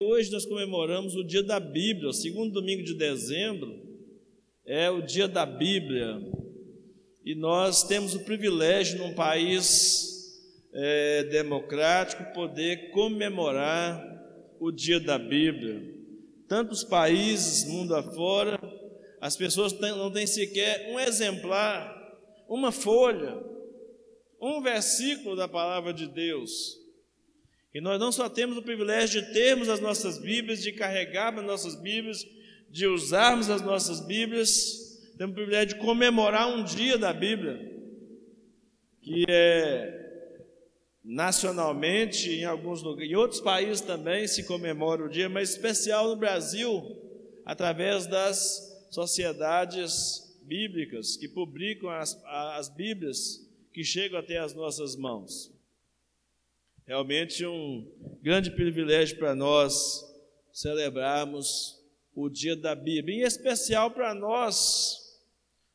Hoje nós comemoramos o dia da Bíblia, o segundo domingo de dezembro é o dia da Bíblia. E nós temos o privilégio, num país é, democrático, poder comemorar o dia da Bíblia. Tantos países, mundo afora, as pessoas não têm sequer um exemplar, uma folha, um versículo da palavra de Deus. E nós não só temos o privilégio de termos as nossas Bíblias, de carregarmos as nossas Bíblias, de usarmos as nossas Bíblias, temos o privilégio de comemorar um dia da Bíblia, que é nacionalmente, em alguns lugares, em outros países também se comemora o dia, mas especial no Brasil, através das sociedades bíblicas que publicam as, as Bíblias que chegam até as nossas mãos. Realmente um grande privilégio para nós celebrarmos o dia da Bíblia, em especial para nós,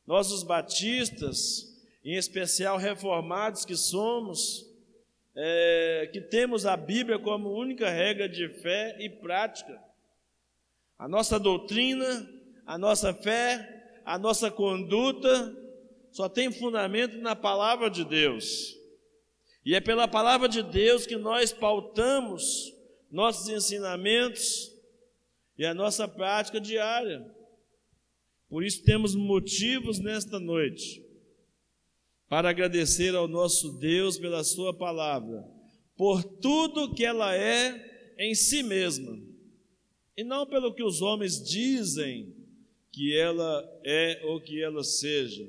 nós os batistas, em especial reformados que somos, é, que temos a Bíblia como única regra de fé e prática. A nossa doutrina, a nossa fé, a nossa conduta só tem fundamento na palavra de Deus. E é pela palavra de Deus que nós pautamos nossos ensinamentos e a nossa prática diária. Por isso temos motivos nesta noite para agradecer ao nosso Deus pela Sua palavra, por tudo que ela é em si mesma, e não pelo que os homens dizem que ela é ou que ela seja.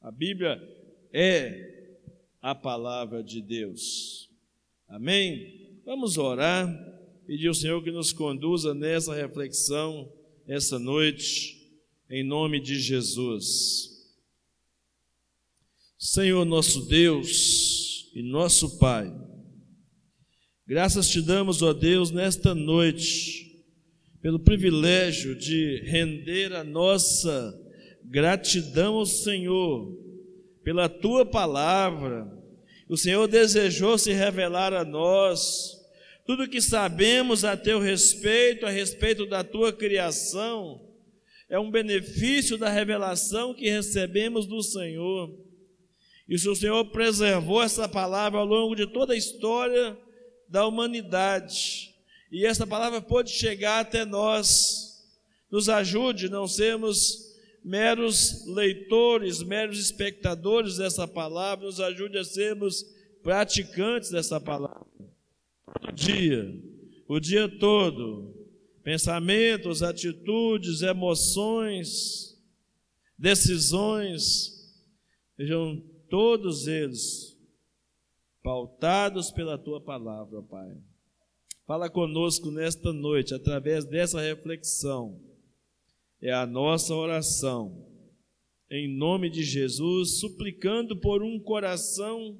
A Bíblia é a palavra de Deus. Amém? Vamos orar, pedir ao Senhor que nos conduza nessa reflexão, essa noite, em nome de Jesus. Senhor nosso Deus e nosso Pai, graças te damos, ó Deus, nesta noite, pelo privilégio de render a nossa gratidão ao Senhor pela tua palavra. O Senhor desejou se revelar a nós. Tudo que sabemos a teu respeito, a respeito da tua criação, é um benefício da revelação que recebemos do Senhor. E se o Senhor preservou essa palavra ao longo de toda a história da humanidade, e essa palavra pode chegar até nós, nos ajude não sermos meros leitores, meros espectadores dessa palavra, nos ajude a sermos praticantes dessa palavra. O dia, o dia todo, pensamentos, atitudes, emoções, decisões, sejam todos eles pautados pela tua palavra, Pai. Fala conosco nesta noite, através dessa reflexão é a nossa oração. Em nome de Jesus, suplicando por um coração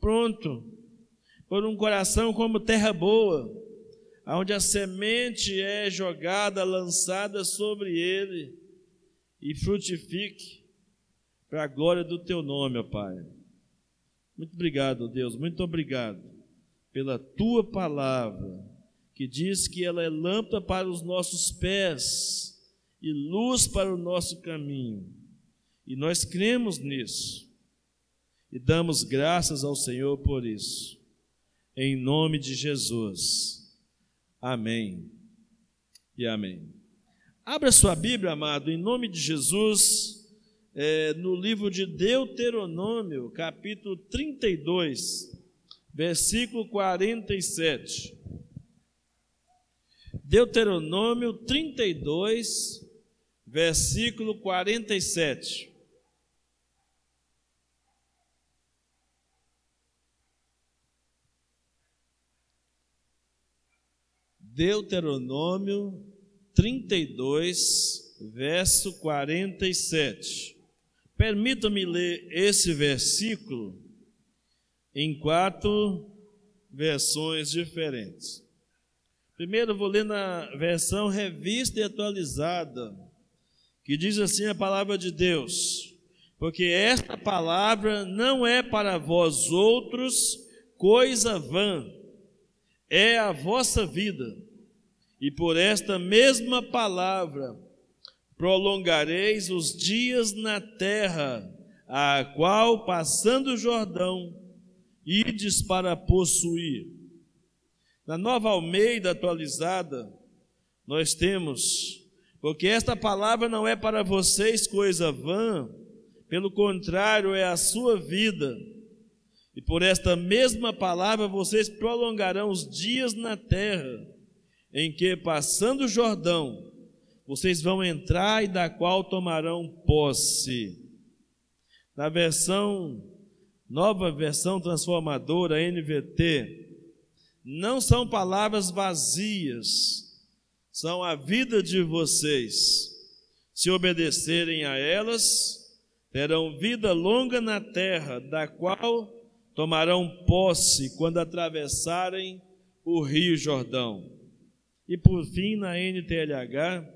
pronto, por um coração como terra boa, onde a semente é jogada, lançada sobre ele e frutifique para a glória do teu nome, ó Pai. Muito obrigado, Deus, muito obrigado pela tua palavra, que diz que ela é lâmpada para os nossos pés e luz para o nosso caminho. E nós cremos nisso. E damos graças ao Senhor por isso. Em nome de Jesus. Amém. E amém. Abra sua Bíblia, amado, em nome de Jesus, é, no livro de Deuteronômio, capítulo 32, versículo 47. Deuteronômio 32, versículo 47. Deuteronômio 32, verso 47. Permita-me ler esse versículo em quatro versões diferentes. Primeiro, vou ler na versão revista e atualizada que diz assim a palavra de Deus: Porque esta palavra não é para vós outros coisa vã, é a vossa vida, e por esta mesma palavra prolongareis os dias na terra, a qual, passando o Jordão, ides para possuir. Na nova Almeida atualizada, nós temos, porque esta palavra não é para vocês coisa vã, pelo contrário, é a sua vida. E por esta mesma palavra vocês prolongarão os dias na terra, em que, passando o Jordão, vocês vão entrar e da qual tomarão posse. Na versão, nova versão transformadora, NVT, não são palavras vazias, são a vida de vocês. Se obedecerem a elas, terão vida longa na terra, da qual tomarão posse quando atravessarem o Rio Jordão. E por fim, na NTLH,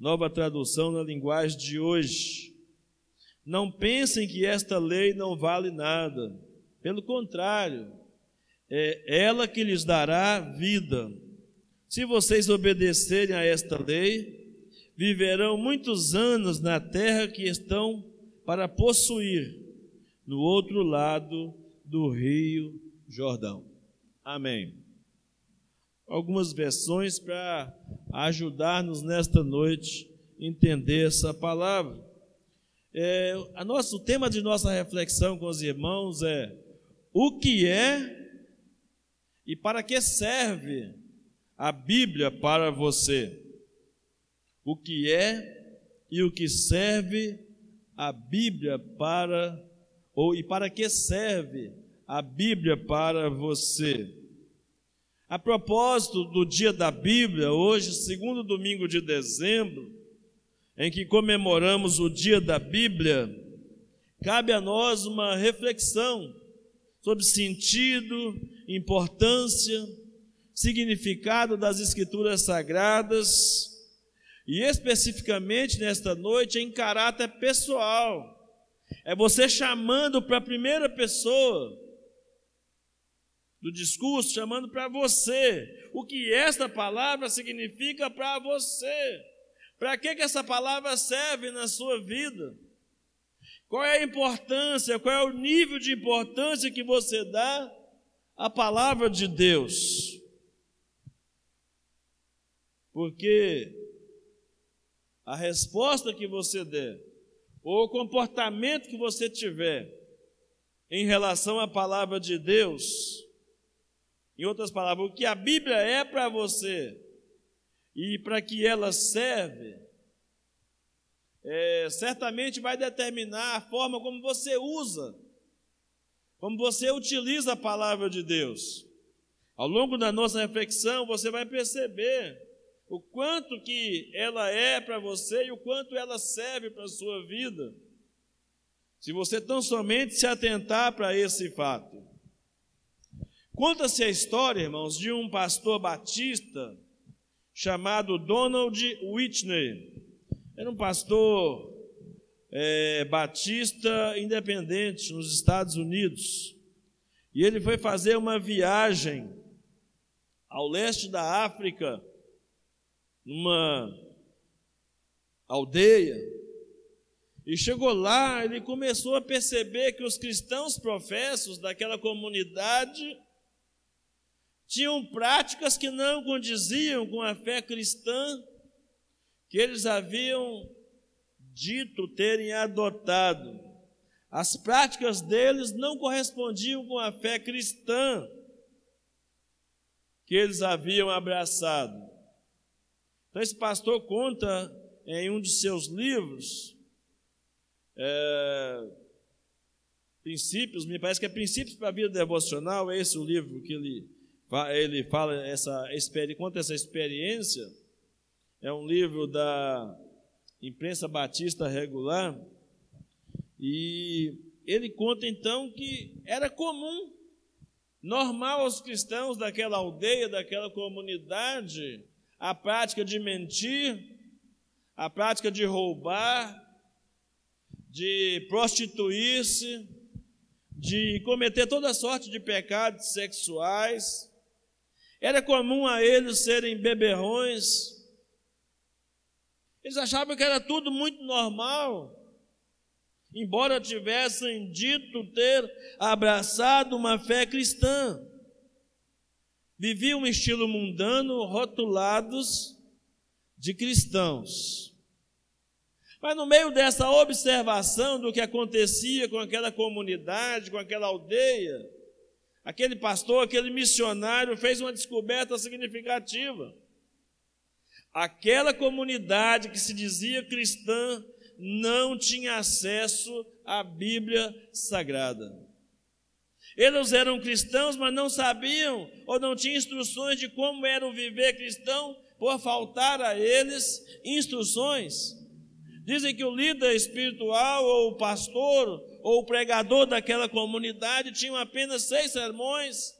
nova tradução na linguagem de hoje. Não pensem que esta lei não vale nada. Pelo contrário, é ela que lhes dará vida. Se vocês obedecerem a esta lei, viverão muitos anos na terra que estão para possuir, no outro lado do Rio Jordão. Amém. Algumas versões para ajudar-nos nesta noite entender essa palavra. É, a nosso, o tema de nossa reflexão com os irmãos é o que é e para que serve a Bíblia para você. O que é e o que serve a Bíblia para ou e para que serve a Bíblia para você. A propósito do dia da Bíblia, hoje, segundo domingo de dezembro, em que comemoramos o dia da Bíblia, cabe a nós uma reflexão sobre sentido, importância, significado das Escrituras Sagradas e especificamente nesta noite em caráter pessoal. É você chamando para a primeira pessoa do discurso, chamando para você o que esta palavra significa para você. Para que, que essa palavra serve na sua vida? Qual é a importância, qual é o nível de importância que você dá à palavra de Deus? Porque a resposta que você der, ou o comportamento que você tiver em relação à palavra de Deus, em outras palavras, o que a Bíblia é para você e para que ela serve, é, certamente vai determinar a forma como você usa, como você utiliza a palavra de Deus. Ao longo da nossa reflexão, você vai perceber o quanto que ela é para você e o quanto ela serve para a sua vida. Se você tão somente se atentar para esse fato. Conta-se a história, irmãos, de um pastor batista chamado Donald Whitney. Era um pastor é, batista independente nos Estados Unidos. E ele foi fazer uma viagem ao leste da África numa aldeia. E chegou lá, ele começou a perceber que os cristãos professos daquela comunidade tinham práticas que não condiziam com a fé cristã que eles haviam dito terem adotado. As práticas deles não correspondiam com a fé cristã que eles haviam abraçado. Então, esse pastor conta em um de seus livros, é, Princípios, me parece que é Princípios para a Vida Devocional, é esse o livro que ele, ele fala, essa, conta essa experiência. É um livro da imprensa batista regular. E ele conta então que era comum, normal aos cristãos daquela aldeia, daquela comunidade, a prática de mentir, a prática de roubar, de prostituir-se, de cometer toda sorte de pecados sexuais. Era comum a eles serem beberrões. Eles achavam que era tudo muito normal. Embora tivessem dito ter abraçado uma fé cristã, viviam um estilo mundano, rotulados de cristãos. Mas no meio dessa observação do que acontecia com aquela comunidade, com aquela aldeia, aquele pastor, aquele missionário fez uma descoberta significativa. Aquela comunidade que se dizia cristã não tinha acesso à Bíblia Sagrada. Eles eram cristãos, mas não sabiam ou não tinham instruções de como era o viver cristão, por faltar a eles instruções. Dizem que o líder espiritual, ou o pastor, ou o pregador daquela comunidade tinham apenas seis sermões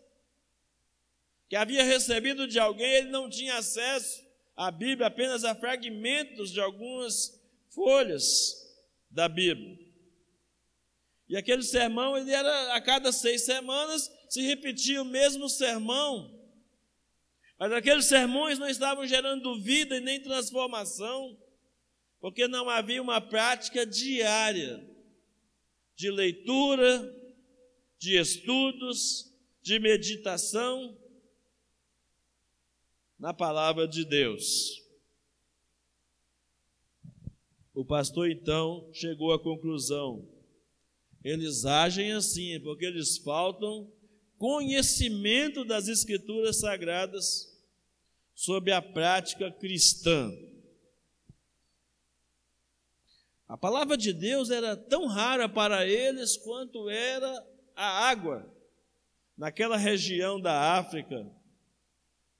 que havia recebido de alguém, ele não tinha acesso à Bíblia, apenas a fragmentos de algumas folhas da Bíblia. E aquele sermão, ele era a cada seis semanas se repetia o mesmo sermão. Mas aqueles sermões não estavam gerando vida e nem transformação, porque não havia uma prática diária de leitura, de estudos, de meditação na palavra de Deus. O pastor então chegou à conclusão: eles agem assim porque eles faltam conhecimento das Escrituras Sagradas sobre a prática cristã. A palavra de Deus era tão rara para eles quanto era a água. Naquela região da África,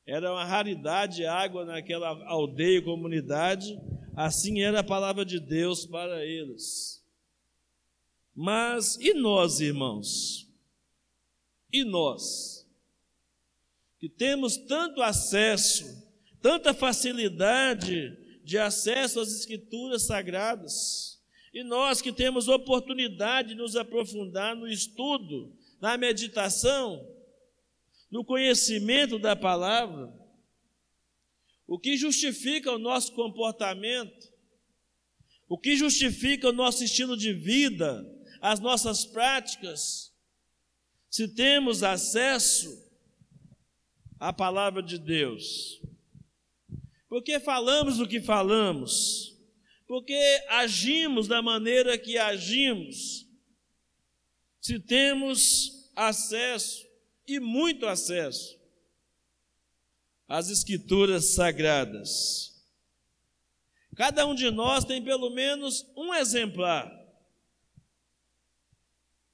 era uma raridade água naquela aldeia e comunidade, assim era a palavra de Deus para eles. Mas e nós, irmãos? E nós? Que temos tanto acesso, tanta facilidade de acesso às Escrituras Sagradas. E nós que temos oportunidade de nos aprofundar no estudo, na meditação, no conhecimento da palavra, o que justifica o nosso comportamento, o que justifica o nosso estilo de vida, as nossas práticas, se temos acesso à palavra de Deus. Porque falamos o que falamos, porque agimos da maneira que agimos, se temos acesso, e muito acesso, às Escrituras Sagradas. Cada um de nós tem pelo menos um exemplar,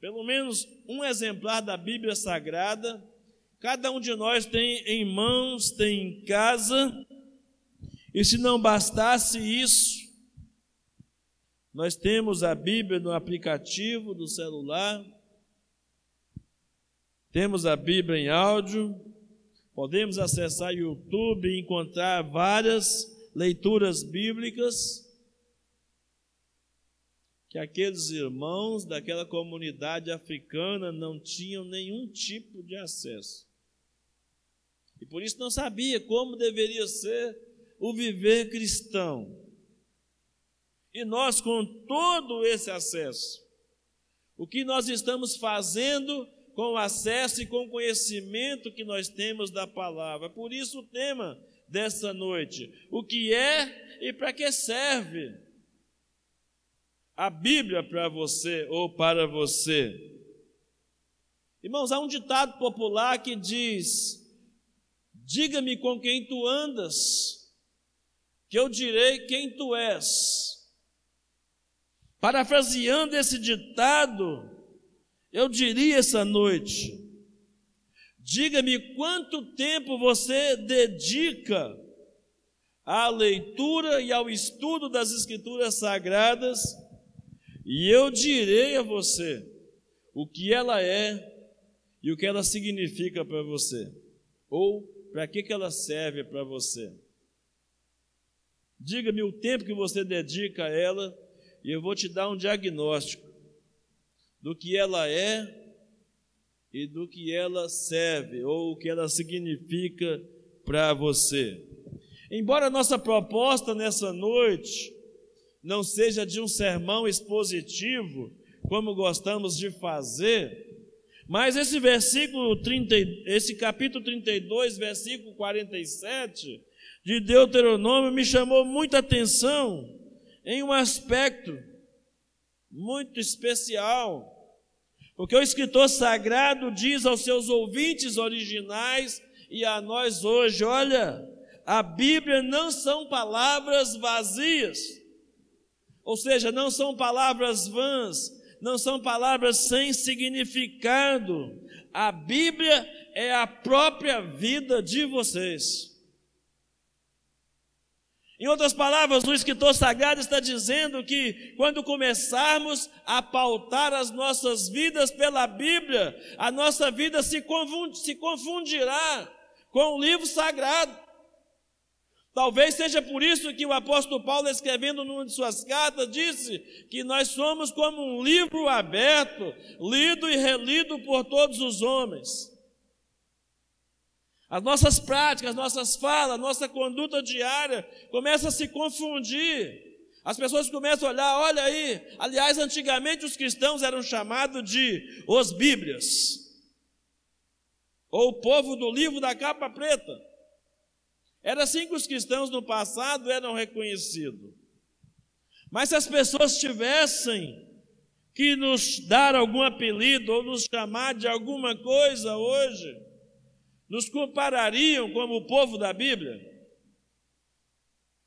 pelo menos um exemplar da Bíblia Sagrada. Cada um de nós tem em mãos, tem em casa, e se não bastasse isso, nós temos a Bíblia no aplicativo do celular, temos a Bíblia em áudio, podemos acessar o YouTube e encontrar várias leituras bíblicas que aqueles irmãos daquela comunidade africana não tinham nenhum tipo de acesso. E por isso não sabia como deveria ser o viver cristão. E nós, com todo esse acesso, o que nós estamos fazendo com o acesso e com o conhecimento que nós temos da palavra? Por isso, o tema dessa noite: o que é e para que serve a Bíblia para você ou para você? Irmãos, há um ditado popular que diz: Diga-me com quem tu andas, que eu direi quem tu és. Parafraseando esse ditado, eu diria essa noite: diga-me quanto tempo você dedica à leitura e ao estudo das Escrituras Sagradas, e eu direi a você o que ela é e o que ela significa para você, ou para que, que ela serve para você. Diga-me o tempo que você dedica a ela e eu vou te dar um diagnóstico do que ela é e do que ela serve ou o que ela significa para você. Embora nossa proposta nessa noite não seja de um sermão expositivo, como gostamos de fazer, mas esse versículo 30, esse capítulo 32, versículo 47 de Deuteronômio me chamou muita atenção em um aspecto muito especial. Porque o escritor sagrado diz aos seus ouvintes originais e a nós hoje: olha, a Bíblia não são palavras vazias, ou seja, não são palavras vãs, não são palavras sem significado. A Bíblia é a própria vida de vocês. Em outras palavras, o escritor sagrado está dizendo que quando começarmos a pautar as nossas vidas pela Bíblia, a nossa vida se, confundirá com o livro sagrado. Talvez seja por isso que o apóstolo Paulo, escrevendo numa de suas cartas, disse que nós somos como um livro aberto, lido e relido por todos os homens. As nossas práticas, as nossas falas, nossa conduta diária começa a se confundir. As pessoas começam a olhar, olha aí. Aliás, antigamente os cristãos eram chamados de os Bíblias, ou o povo do livro da capa preta. Era assim que os cristãos no passado eram reconhecidos. Mas se as pessoas tivessem que nos dar algum apelido ou nos chamar de alguma coisa hoje, nos comparariam como o povo da Bíblia,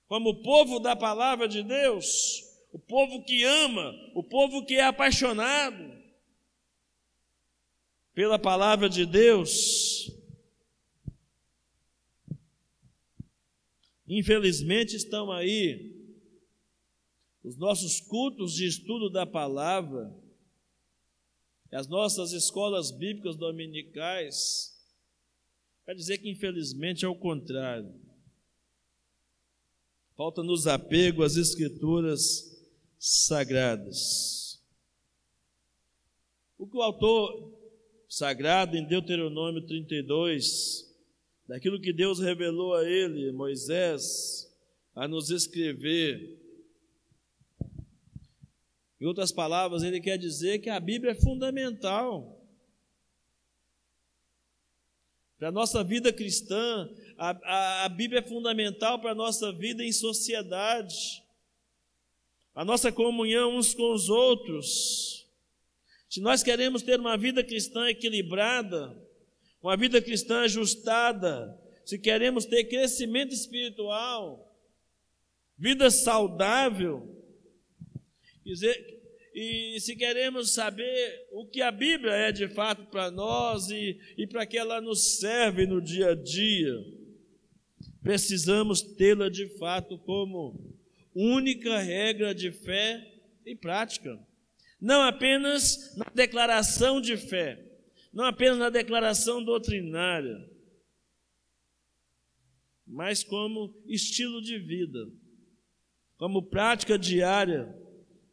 como o povo da palavra de Deus, o povo que ama, o povo que é apaixonado pela palavra de Deus. Infelizmente estão aí os nossos cultos de estudo da palavra, as nossas escolas bíblicas dominicais, quer dizer que infelizmente é o contrário. Falta-nos apego às escrituras sagradas. O que o autor sagrado em Deuteronômio 32 daquilo que Deus revelou a ele, Moisés, a nos escrever. Em outras palavras, ele quer dizer que a Bíblia é fundamental. Para a nossa vida cristã, a, a, a Bíblia é fundamental para a nossa vida em sociedade, a nossa comunhão uns com os outros. Se nós queremos ter uma vida cristã equilibrada, uma vida cristã ajustada, se queremos ter crescimento espiritual, vida saudável, e se queremos saber o que a Bíblia é de fato para nós e, e para que ela nos serve no dia a dia, precisamos tê-la de fato como única regra de fé e prática, não apenas na declaração de fé, não apenas na declaração doutrinária, mas como estilo de vida, como prática diária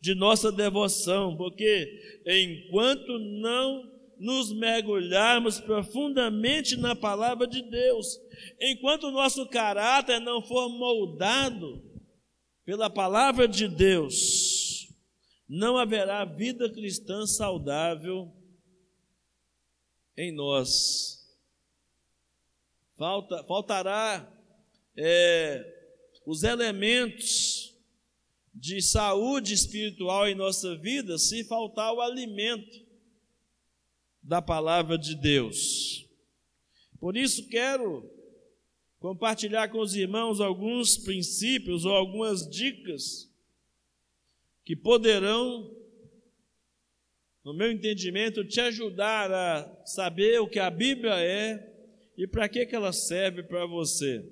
de nossa devoção, porque enquanto não nos mergulharmos profundamente na palavra de Deus, enquanto o nosso caráter não for moldado pela palavra de Deus, não haverá vida cristã saudável em nós. Falta, faltará é, os elementos de saúde espiritual em nossa vida se faltar o alimento da palavra de Deus. Por isso quero compartilhar com os irmãos alguns princípios ou algumas dicas que poderão no meu entendimento, te ajudar a saber o que a Bíblia é e para que, que ela serve para você.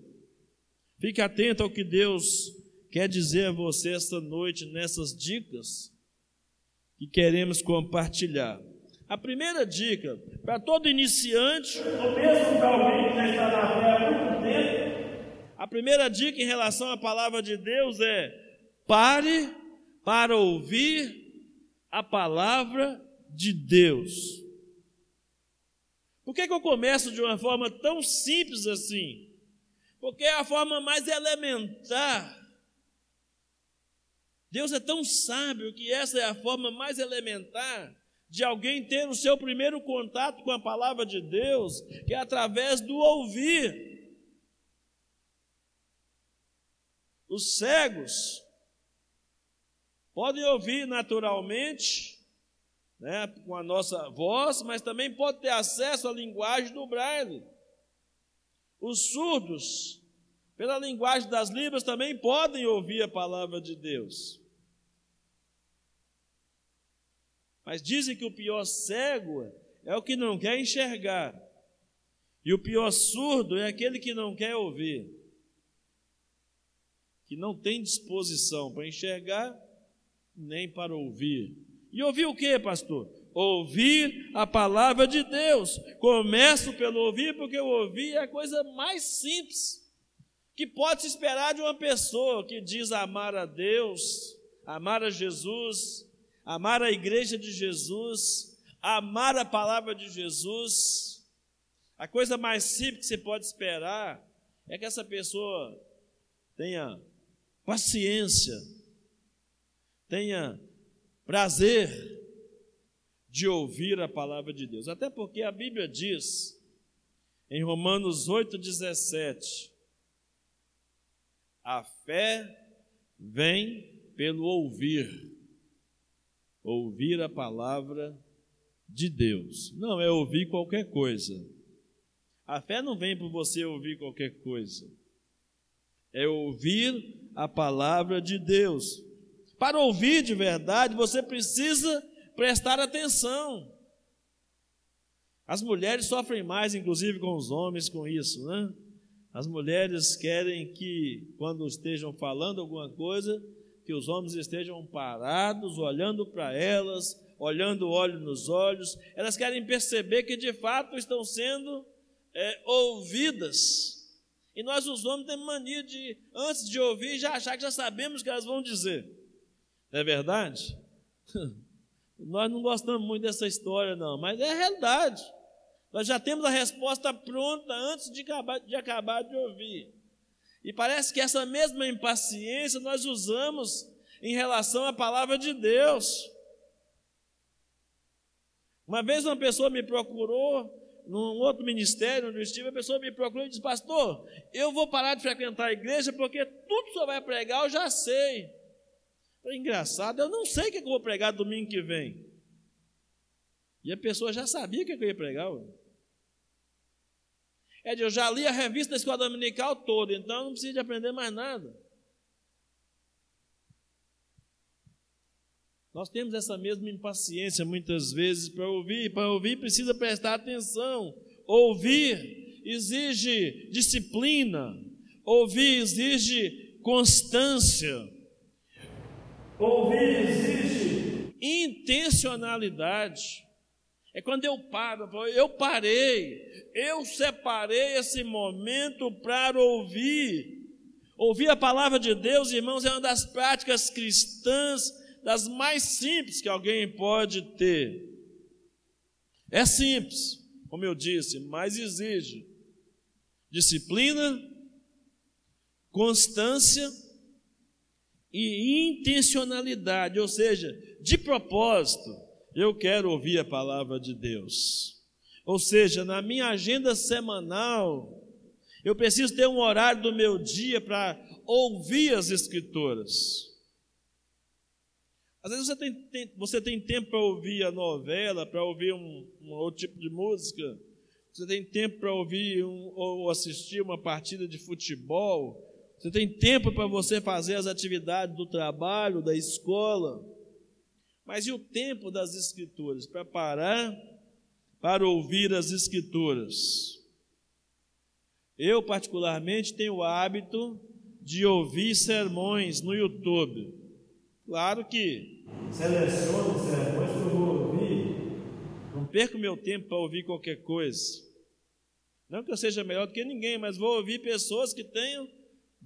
Fique atento ao que Deus quer dizer a você esta noite nessas dicas que queremos compartilhar. A primeira dica, para todo iniciante, ou mesmo para alguém que já está na fé há muito tempo, a primeira dica em relação à palavra de Deus é: pare para ouvir a palavra de Deus. Por que, que eu começo de uma forma tão simples assim? Porque é a forma mais elementar. Deus é tão sábio que essa é a forma mais elementar de alguém ter o seu primeiro contato com a palavra de Deus, que é através do ouvir. Os cegos podem ouvir naturalmente, né, com a nossa voz, mas também pode ter acesso à linguagem do braille. Os surdos, pela linguagem das libras, também podem ouvir a palavra de Deus. Mas dizem que o pior cego é o que não quer enxergar, e o pior surdo é aquele que não quer ouvir, que não tem disposição para enxergar nem para ouvir. E ouvir o que, pastor? Ouvir a palavra de Deus. Começo pelo ouvir, porque o ouvir é a coisa mais simples que pode se esperar de uma pessoa que diz amar a Deus, amar a Jesus, amar a igreja de Jesus, amar a palavra de Jesus. A coisa mais simples que você pode esperar é que essa pessoa tenha paciência, tenha prazer de ouvir a palavra de Deus. Até porque a Bíblia diz, em Romanos 8,17, a fé vem pelo ouvir, ouvir a palavra de Deus. Não é ouvir qualquer coisa. A fé não vem por você ouvir qualquer coisa. É ouvir a palavra de Deus. Para ouvir de verdade, você precisa prestar atenção. As mulheres sofrem mais, inclusive, com os homens com isso, né? As mulheres querem que, quando estejam falando alguma coisa, que os homens estejam parados, olhando para elas, olhando o olho nos olhos. Elas querem perceber que, de fato, estão sendo é, ouvidas. E nós, os homens, temos mania de, antes de ouvir, já achar que já sabemos o que elas vão dizer. É verdade? Nós não gostamos muito dessa história, não, mas é a realidade. Nós já temos a resposta pronta antes de acabar, de acabar de ouvir. E parece que essa mesma impaciência nós usamos em relação à palavra de Deus. Uma vez uma pessoa me procurou, num outro ministério onde eu estive, a pessoa me procurou e disse: Pastor, eu vou parar de frequentar a igreja porque tudo que o senhor vai pregar eu já sei. Foi engraçado, eu não sei o que eu vou pregar domingo que vem. E a pessoa já sabia o que eu ia pregar. Ué. Ed, eu já li a revista da escola dominical toda, então não preciso de aprender mais nada. Nós temos essa mesma impaciência muitas vezes para ouvir. Para ouvir precisa prestar atenção. Ouvir exige disciplina. Ouvir exige constância. Ouvir exige intencionalidade. É quando eu paro, eu parei, eu separei esse momento para ouvir. Ouvir a palavra de Deus, irmãos, é uma das práticas cristãs, das mais simples que alguém pode ter. É simples, como eu disse, mas exige disciplina, constância e intencionalidade, ou seja, de propósito, eu quero ouvir a palavra de Deus. Ou seja, na minha agenda semanal, eu preciso ter um horário do meu dia para ouvir as Escrituras. Às vezes você tem, tem você tem tempo para ouvir a novela, para ouvir um, um, outro tipo de música, você tem tempo para ouvir um, ou assistir uma partida de futebol, você tem tempo para você fazer as atividades do trabalho, da escola. Mas e o tempo das escrituras? Para parar para ouvir as escrituras. Eu, particularmente, tenho o hábito de ouvir sermões no YouTube. Claro que seleciono sermões que eu vou ouvir. Não perco meu tempo para ouvir qualquer coisa. Não que eu seja melhor do que ninguém, mas vou ouvir pessoas que tenham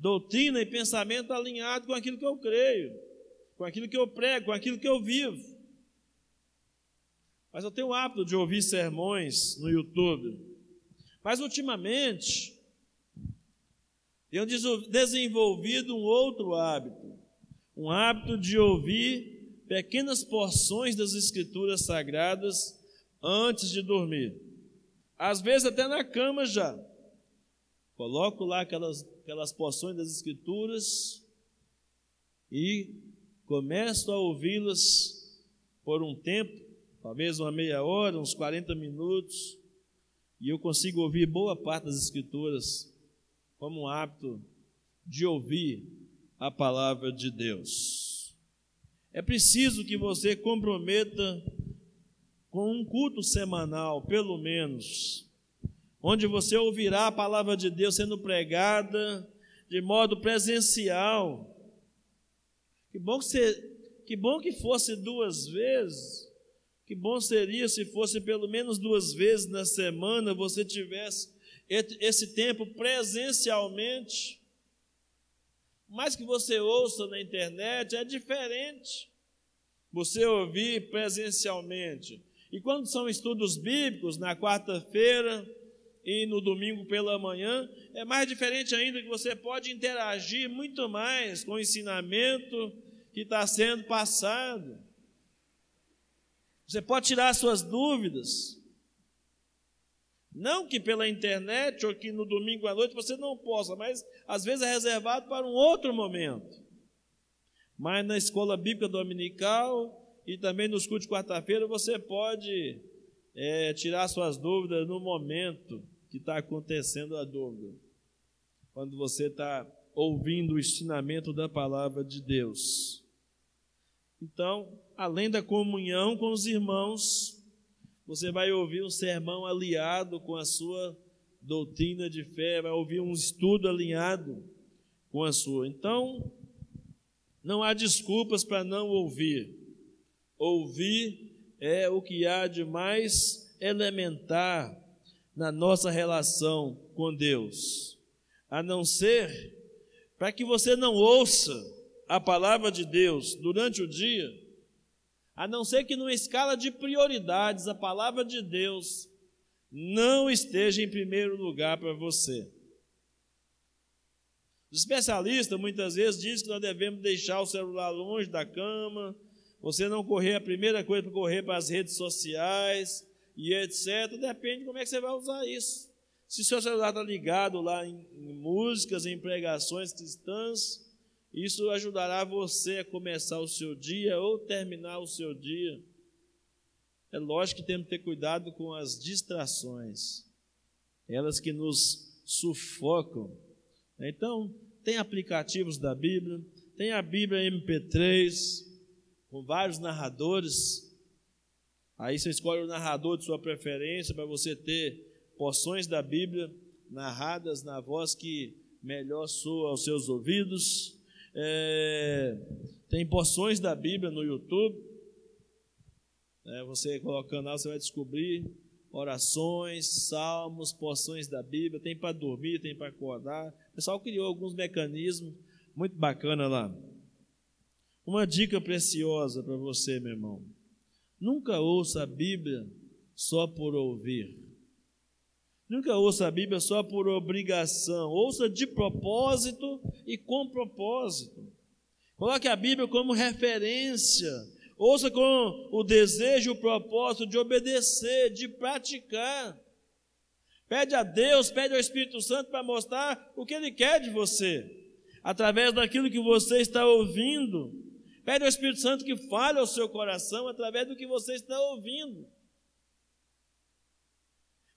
doutrina e pensamento alinhado com aquilo que eu creio, com aquilo que eu prego, com aquilo que eu vivo. Mas eu tenho o hábito de ouvir sermões no YouTube. Mas ultimamente, eu desenvolvido um outro hábito, um hábito de ouvir pequenas porções das Escrituras Sagradas antes de dormir. Às vezes até na cama já. Coloco lá aquelas, aquelas porções das Escrituras e começo a ouvi-las por um tempo, talvez uma meia hora, uns 40 minutos, e eu consigo ouvir boa parte das Escrituras como um hábito de ouvir a palavra de Deus. É preciso que você comprometa com um culto semanal, pelo menos, onde você ouvirá a palavra de Deus sendo pregada de modo presencial. Que bom que, você, que bom que fosse duas vezes. Que bom seria se fosse pelo menos duas vezes na semana você tivesse esse tempo presencialmente. Mas que você ouça na internet é diferente. Você ouvir presencialmente. E quando são estudos bíblicos, na quarta-feira e no domingo pela manhã, é mais diferente ainda que você pode interagir muito mais com o ensinamento que está sendo passado. Você pode tirar suas dúvidas. Não que pela internet ou que no domingo à noite você não possa, mas às vezes é reservado para um outro momento. Mas na escola bíblica dominical, e também nos cultos de quarta-feira você pode é, tirar suas dúvidas no momento que está acontecendo a dúvida. Quando você está ouvindo o ensinamento da palavra de Deus. Então, além da comunhão com os irmãos, você vai ouvir um sermão aliado com a sua doutrina de fé, vai ouvir um estudo alinhado com a sua. Então, não há desculpas para não ouvir. Ouvir é o que há de mais elementar na nossa relação com Deus. A não ser para que você não ouça a palavra de Deus durante o dia, a não ser que numa escala de prioridades a palavra de Deus não esteja em primeiro lugar para você. Os especialistas muitas vezes dizem que nós devemos deixar o celular longe da cama, você não correr, a primeira coisa para correr para as redes sociais e etc. Depende de como é que você vai usar isso. Se seu celular está ligado lá em, em músicas, em pregações cristãs, isso ajudará você a começar o seu dia ou terminar o seu dia. É lógico que temos que ter cuidado com as distrações, elas que nos sufocam. Então, tem aplicativos da Bíblia, tem a Bíblia MP3, com vários narradores. Aí você escolhe o narrador de sua preferência para você ter porções da Bíblia narradas na voz que melhor soa aos seus ouvidos. É, tem porções da Bíblia no YouTube. É, você colocando lá, você vai descobrir orações, salmos, porções da Bíblia. Tem para dormir, tem para acordar. O pessoal criou alguns mecanismos muito bacana lá. Uma dica preciosa para você, meu irmão. Nunca ouça a Bíblia só por ouvir. Nunca ouça a Bíblia só por obrigação. Ouça de propósito e com propósito. Coloque a Bíblia como referência. Ouça com o desejo o propósito de obedecer, de praticar. Pede a Deus, pede ao Espírito Santo para mostrar o que Ele quer de você, através daquilo que você está ouvindo. Pede ao Espírito Santo que fale ao seu coração através do que você está ouvindo.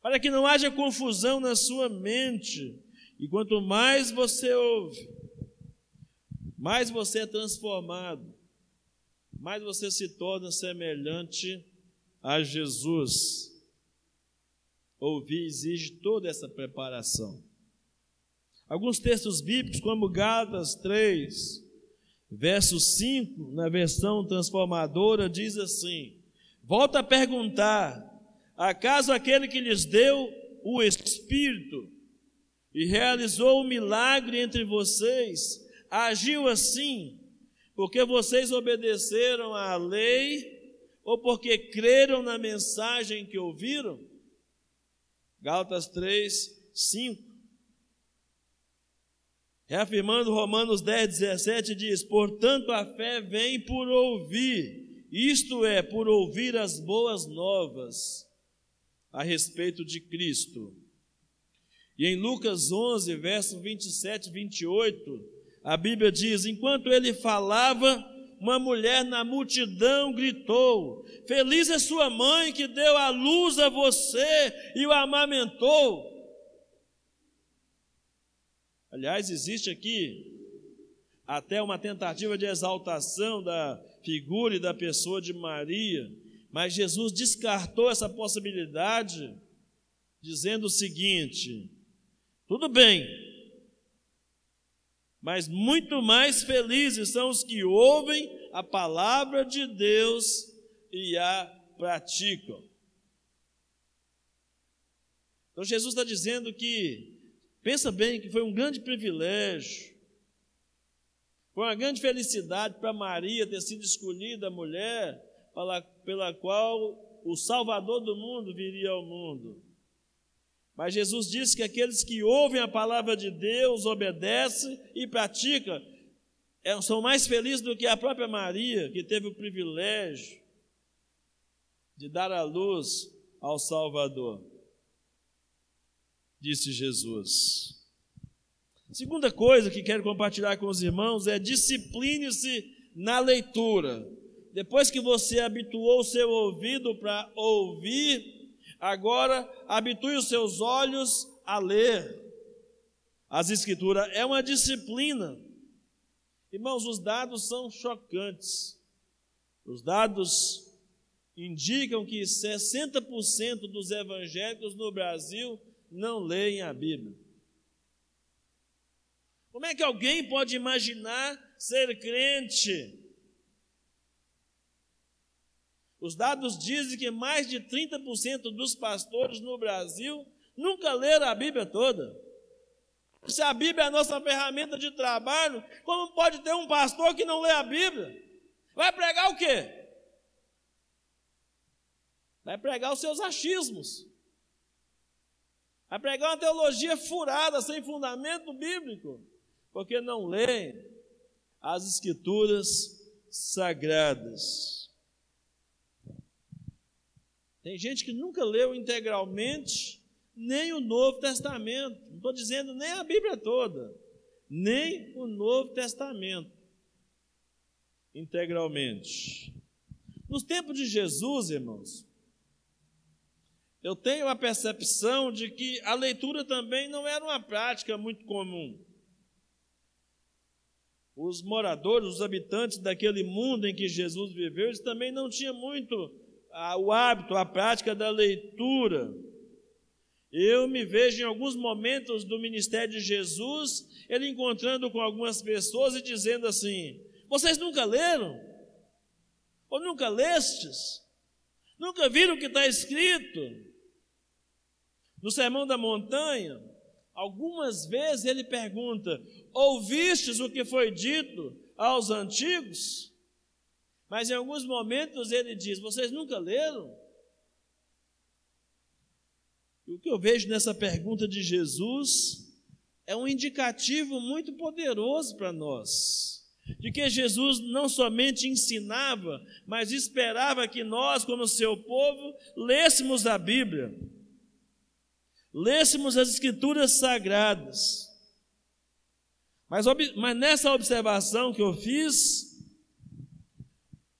Para que não haja confusão na sua mente. E quanto mais você ouve, mais você é transformado, mais você se torna semelhante a Jesus. Ouvir exige toda essa preparação. Alguns textos bíblicos, como Gálatas 3, Verso 5, na versão transformadora, diz assim: Volta a perguntar: acaso aquele que lhes deu o Espírito e realizou o milagre entre vocês, agiu assim, porque vocês obedeceram à lei ou porque creram na mensagem que ouviram? Gálatas 3, 5. Reafirmando Romanos 10, 17, diz: Portanto, a fé vem por ouvir, isto é, por ouvir as boas novas a respeito de Cristo. E em Lucas 11, verso 27 e 28, a Bíblia diz: Enquanto ele falava, uma mulher na multidão gritou: Feliz é sua mãe que deu a luz a você e o amamentou. Aliás, existe aqui até uma tentativa de exaltação da figura e da pessoa de Maria, mas Jesus descartou essa possibilidade, dizendo o seguinte: tudo bem, mas muito mais felizes são os que ouvem a palavra de Deus e a praticam. Então Jesus está dizendo que Pensa bem que foi um grande privilégio, foi uma grande felicidade para Maria ter sido escolhida a mulher pela, pela qual o Salvador do mundo viria ao mundo. Mas Jesus disse que aqueles que ouvem a palavra de Deus, obedecem e praticam, é, são mais felizes do que a própria Maria, que teve o privilégio de dar a luz ao Salvador disse Jesus. Segunda coisa que quero compartilhar com os irmãos é discipline-se na leitura. Depois que você habituou o seu ouvido para ouvir, agora habitue os seus olhos a ler as Escrituras. É uma disciplina. Irmãos, os dados são chocantes. Os dados indicam que 60% dos evangélicos no Brasil não leem a Bíblia. Como é que alguém pode imaginar ser crente? Os dados dizem que mais de 30% dos pastores no Brasil nunca leram a Bíblia toda. Se a Bíblia é a nossa ferramenta de trabalho, como pode ter um pastor que não lê a Bíblia? Vai pregar o quê? Vai pregar os seus achismos a pregar uma teologia furada, sem fundamento bíblico, porque não leem as escrituras sagradas. Tem gente que nunca leu integralmente nem o Novo Testamento, não estou dizendo nem a Bíblia toda, nem o Novo Testamento integralmente. Nos tempos de Jesus, irmãos, eu tenho a percepção de que a leitura também não era uma prática muito comum. Os moradores, os habitantes daquele mundo em que Jesus viveu, eles também não tinham muito ah, o hábito, a prática da leitura. Eu me vejo em alguns momentos do ministério de Jesus, ele encontrando com algumas pessoas e dizendo assim: Vocês nunca leram? Ou nunca lestes? Nunca viram o que está escrito? No Sermão da Montanha, algumas vezes ele pergunta: Ouvistes o que foi dito aos antigos? Mas em alguns momentos ele diz: Vocês nunca leram? E o que eu vejo nessa pergunta de Jesus é um indicativo muito poderoso para nós. De que Jesus não somente ensinava, mas esperava que nós, como seu povo, lêssemos a Bíblia lêssemos as Escrituras sagradas. Mas, mas nessa observação que eu fiz,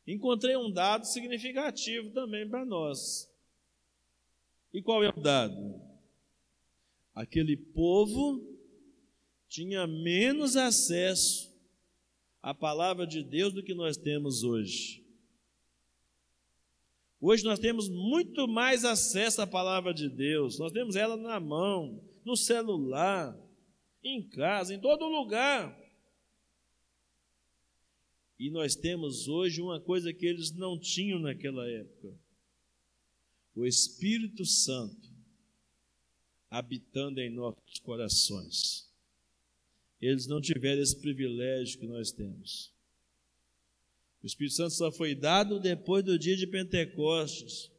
encontrei um dado significativo também para nós. E qual é o dado? Aquele povo tinha menos acesso à palavra de Deus do que nós temos hoje. Hoje nós temos muito mais acesso à palavra de Deus, nós temos ela na mão, no celular, em casa, em todo lugar. E nós temos hoje uma coisa que eles não tinham naquela época: o Espírito Santo habitando em nossos corações. Eles não tiveram esse privilégio que nós temos. O Espírito Santo só foi dado depois do dia de Pentecostes,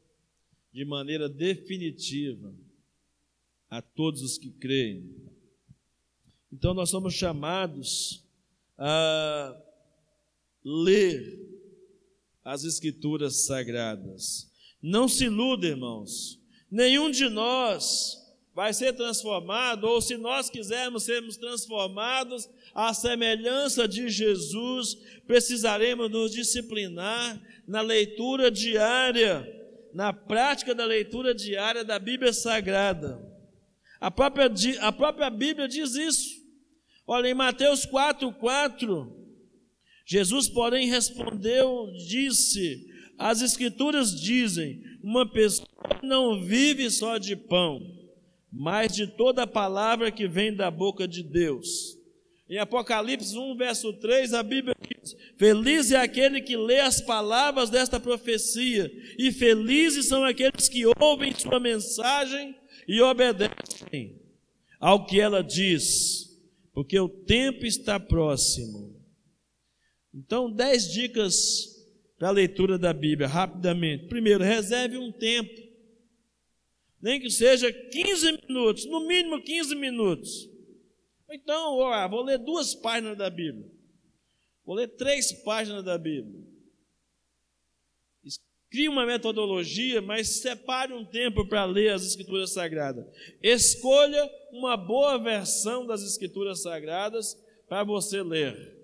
de maneira definitiva, a todos os que creem. Então nós somos chamados a ler as Escrituras sagradas. Não se iluda, irmãos. Nenhum de nós vai ser transformado, ou se nós quisermos sermos transformados à semelhança de Jesus, precisaremos nos disciplinar na leitura diária, na prática da leitura diária da Bíblia Sagrada. A própria, a própria Bíblia diz isso. Olha, em Mateus 4, 4, Jesus, porém, respondeu, disse: As Escrituras dizem, uma pessoa não vive só de pão mas de toda palavra que vem da boca de Deus. Em Apocalipse 1, verso 3, a Bíblia diz: Feliz é aquele que lê as palavras desta profecia, e felizes são aqueles que ouvem sua mensagem e obedecem ao que ela diz, porque o tempo está próximo. Então, dez dicas para a leitura da Bíblia, rapidamente. Primeiro, reserve um tempo nem que seja 15 minutos, no mínimo 15 minutos. Então, ó, vou ler duas páginas da Bíblia. Vou ler três páginas da Bíblia. Crie uma metodologia, mas separe um tempo para ler as Escrituras Sagradas. Escolha uma boa versão das Escrituras Sagradas para você ler.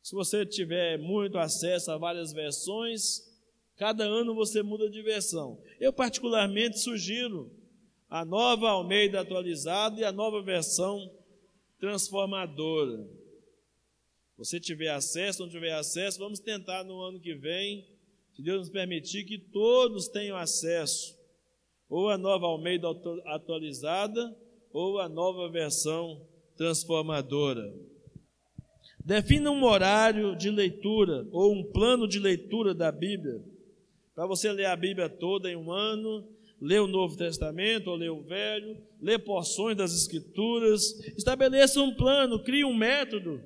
Se você tiver muito acesso a várias versões, Cada ano você muda de versão. Eu, particularmente, sugiro a nova Almeida atualizada e a nova versão transformadora. Você tiver acesso, não tiver acesso, vamos tentar no ano que vem, se Deus nos permitir, que todos tenham acesso, ou a nova Almeida atualizada, ou a nova versão transformadora. Defina um horário de leitura ou um plano de leitura da Bíblia para você ler a Bíblia toda em um ano, ler o Novo Testamento ou ler o Velho, ler porções das Escrituras. Estabeleça um plano, crie um método.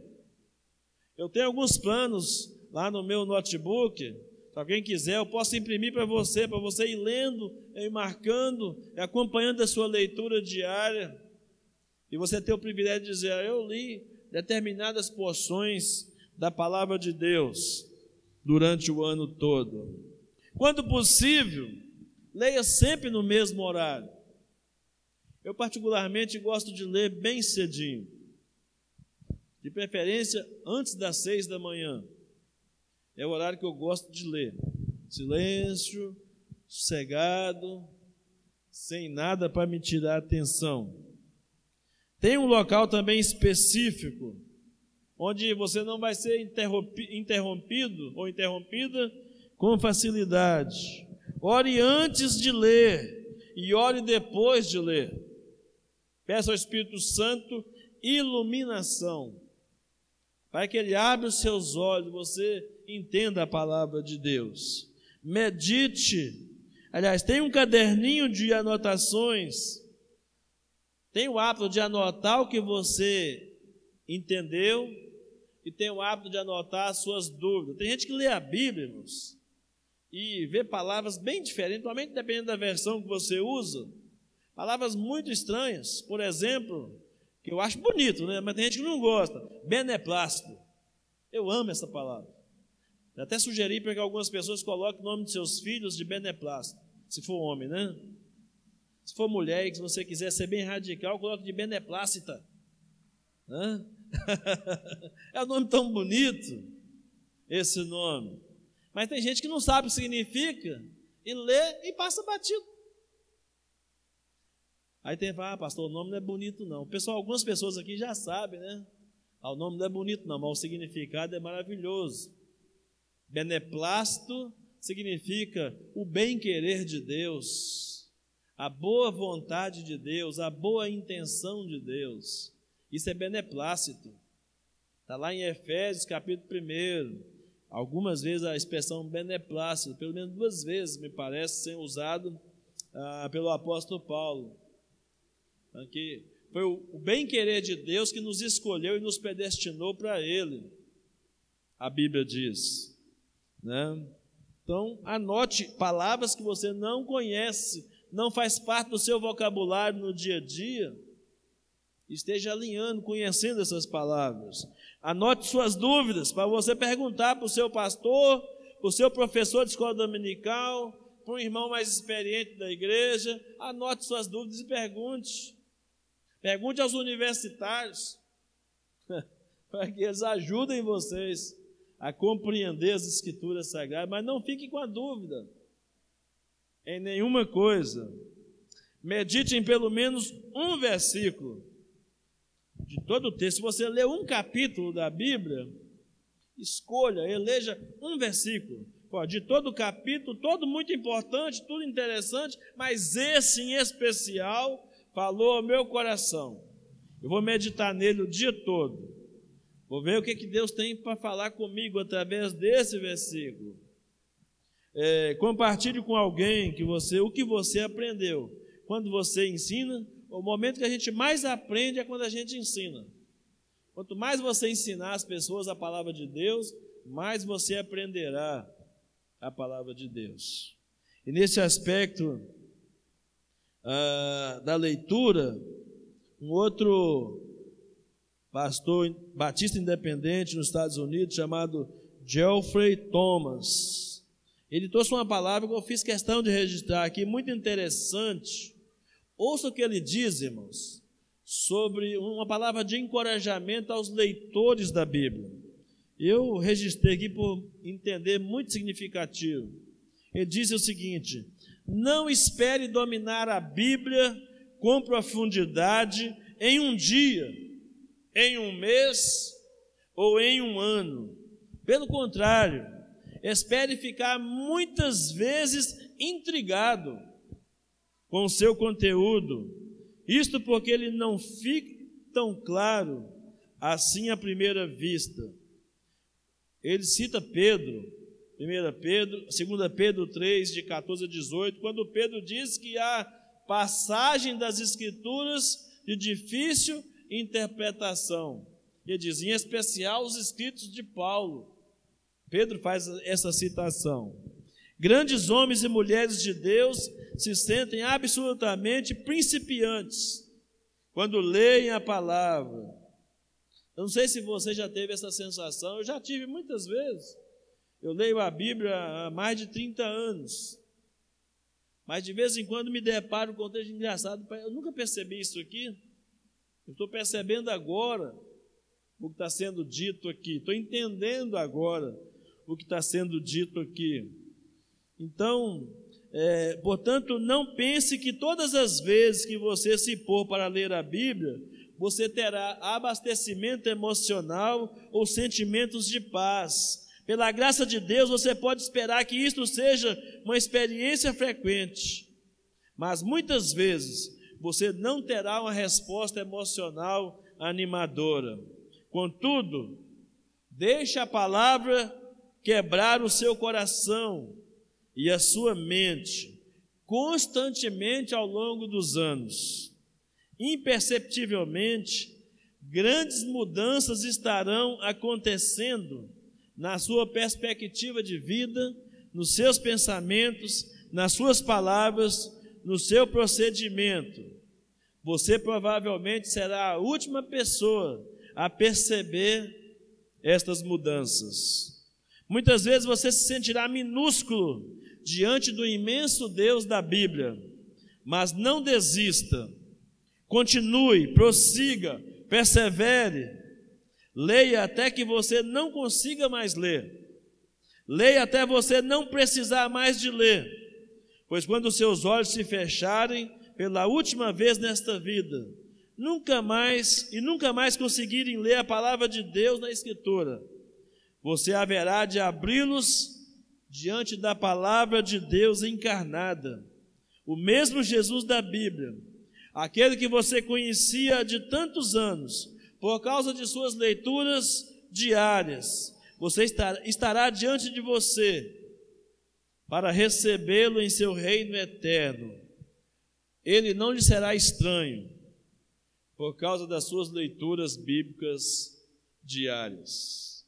Eu tenho alguns planos lá no meu notebook. Se alguém quiser, eu posso imprimir para você, para você ir lendo, ir marcando, e acompanhando a sua leitura diária. E você ter o privilégio de dizer: ah, Eu li determinadas porções da palavra de Deus durante o ano todo. Quando possível, leia sempre no mesmo horário. Eu, particularmente, gosto de ler bem cedinho, de preferência antes das seis da manhã. É o horário que eu gosto de ler. Silêncio, sossegado, sem nada para me tirar a atenção. Tem um local também específico, onde você não vai ser interrompido ou interrompida com facilidade. Ore antes de ler e ore depois de ler. Peça ao Espírito Santo iluminação, para que ele abra os seus olhos, você entenda a palavra de Deus. Medite. Aliás, tem um caderninho de anotações. Tem o hábito de anotar o que você entendeu e tem o hábito de anotar as suas dúvidas. Tem gente que lê a Bíblia, irmãos, e vê palavras bem diferentes, principalmente dependendo da versão que você usa, palavras muito estranhas. Por exemplo, que eu acho bonito, né? mas tem gente que não gosta, beneplácito. Eu amo essa palavra. Eu até sugeri para que algumas pessoas coloquem o nome de seus filhos de beneplácito, se for homem, né? Se for mulher e se você quiser ser bem radical, coloque de beneplácita. Hã? é um nome tão bonito, esse nome. Mas tem gente que não sabe o que significa e lê e passa batido. Aí tem, ah, pastor, o nome não é bonito não. Pessoal, algumas pessoas aqui já sabem, né? Ah, o nome não é bonito não, mas o significado é maravilhoso. Beneplácito significa o bem-querer de Deus, a boa vontade de Deus, a boa intenção de Deus. Isso é beneplácito. Está lá em Efésios, capítulo 1. Algumas vezes a expressão beneplácito, pelo menos duas vezes, me parece, ser usado ah, pelo apóstolo Paulo. Que foi o bem-querer de Deus que nos escolheu e nos predestinou para Ele. a Bíblia diz. Né? Então, anote palavras que você não conhece, não faz parte do seu vocabulário no dia a dia. Esteja alinhando, conhecendo essas palavras. Anote suas dúvidas para você perguntar para o seu pastor, para o seu professor de escola dominical, para um irmão mais experiente da igreja. Anote suas dúvidas e pergunte. Pergunte aos universitários, para que eles ajudem vocês a compreender as escrituras sagradas, mas não fique com a dúvida em nenhuma coisa. Medite em pelo menos um versículo de todo o texto. Se você lê um capítulo da Bíblia, escolha, eleja um versículo. De todo o capítulo, todo muito importante, tudo interessante, mas esse em especial falou ao meu coração. Eu vou meditar nele o dia todo. Vou ver o que, que Deus tem para falar comigo através desse versículo. É, compartilhe com alguém que você o que você aprendeu. Quando você ensina, o momento que a gente mais aprende é quando a gente ensina. Quanto mais você ensinar as pessoas a palavra de Deus, mais você aprenderá a palavra de Deus. E nesse aspecto ah, da leitura, um outro pastor batista independente nos Estados Unidos chamado Geoffrey Thomas. Ele trouxe uma palavra que eu fiz questão de registrar aqui, muito interessante. Ouça o que ele diz, irmãos, sobre uma palavra de encorajamento aos leitores da Bíblia. Eu registrei aqui por entender muito significativo. Ele diz o seguinte: não espere dominar a Bíblia com profundidade em um dia em um mês ou em um ano. Pelo contrário, espere ficar muitas vezes intrigado com seu conteúdo. Isto porque ele não fica tão claro assim à primeira vista. Ele cita Pedro, 1 Pedro, 2 Pedro 3, de 14 a 18, quando Pedro diz que há passagem das Escrituras de difícil interpretação. Ele diz, em especial os escritos de Paulo. Pedro faz essa citação. Grandes homens e mulheres de Deus se sentem absolutamente principiantes quando leem a palavra. Eu não sei se você já teve essa sensação, eu já tive muitas vezes. Eu leio a Bíblia há mais de 30 anos. Mas de vez em quando me deparo com um texto engraçado. Eu nunca percebi isso aqui. Estou percebendo agora o que está sendo dito aqui. Estou entendendo agora o que está sendo dito aqui. Então, é, portanto, não pense que todas as vezes que você se pôr para ler a Bíblia, você terá abastecimento emocional ou sentimentos de paz. Pela graça de Deus, você pode esperar que isto seja uma experiência frequente. Mas muitas vezes você não terá uma resposta emocional animadora. Contudo, deixe a palavra quebrar o seu coração e a sua mente constantemente ao longo dos anos. Imperceptivelmente, grandes mudanças estarão acontecendo na sua perspectiva de vida, nos seus pensamentos, nas suas palavras, no seu procedimento você provavelmente será a última pessoa a perceber estas mudanças. Muitas vezes você se sentirá minúsculo diante do imenso Deus da Bíblia, mas não desista. Continue, prossiga, persevere. Leia até que você não consiga mais ler. Leia até você não precisar mais de ler. Pois quando seus olhos se fecharem, pela última vez nesta vida, nunca mais e nunca mais conseguirem ler a palavra de Deus na Escritura, você haverá de abri-los diante da palavra de Deus encarnada. O mesmo Jesus da Bíblia, aquele que você conhecia de tantos anos, por causa de suas leituras diárias, você estará, estará diante de você para recebê-lo em seu reino eterno ele não lhe será estranho por causa das suas leituras bíblicas diárias.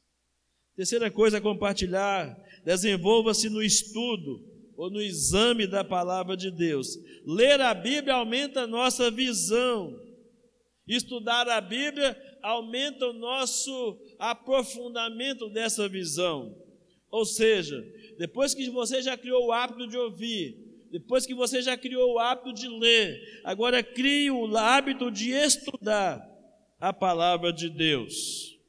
Terceira coisa a compartilhar: desenvolva-se no estudo ou no exame da palavra de Deus. Ler a Bíblia aumenta a nossa visão. Estudar a Bíblia aumenta o nosso aprofundamento dessa visão. Ou seja, depois que você já criou o hábito de ouvir, depois que você já criou o hábito de ler, agora crie o hábito de estudar a palavra de Deus.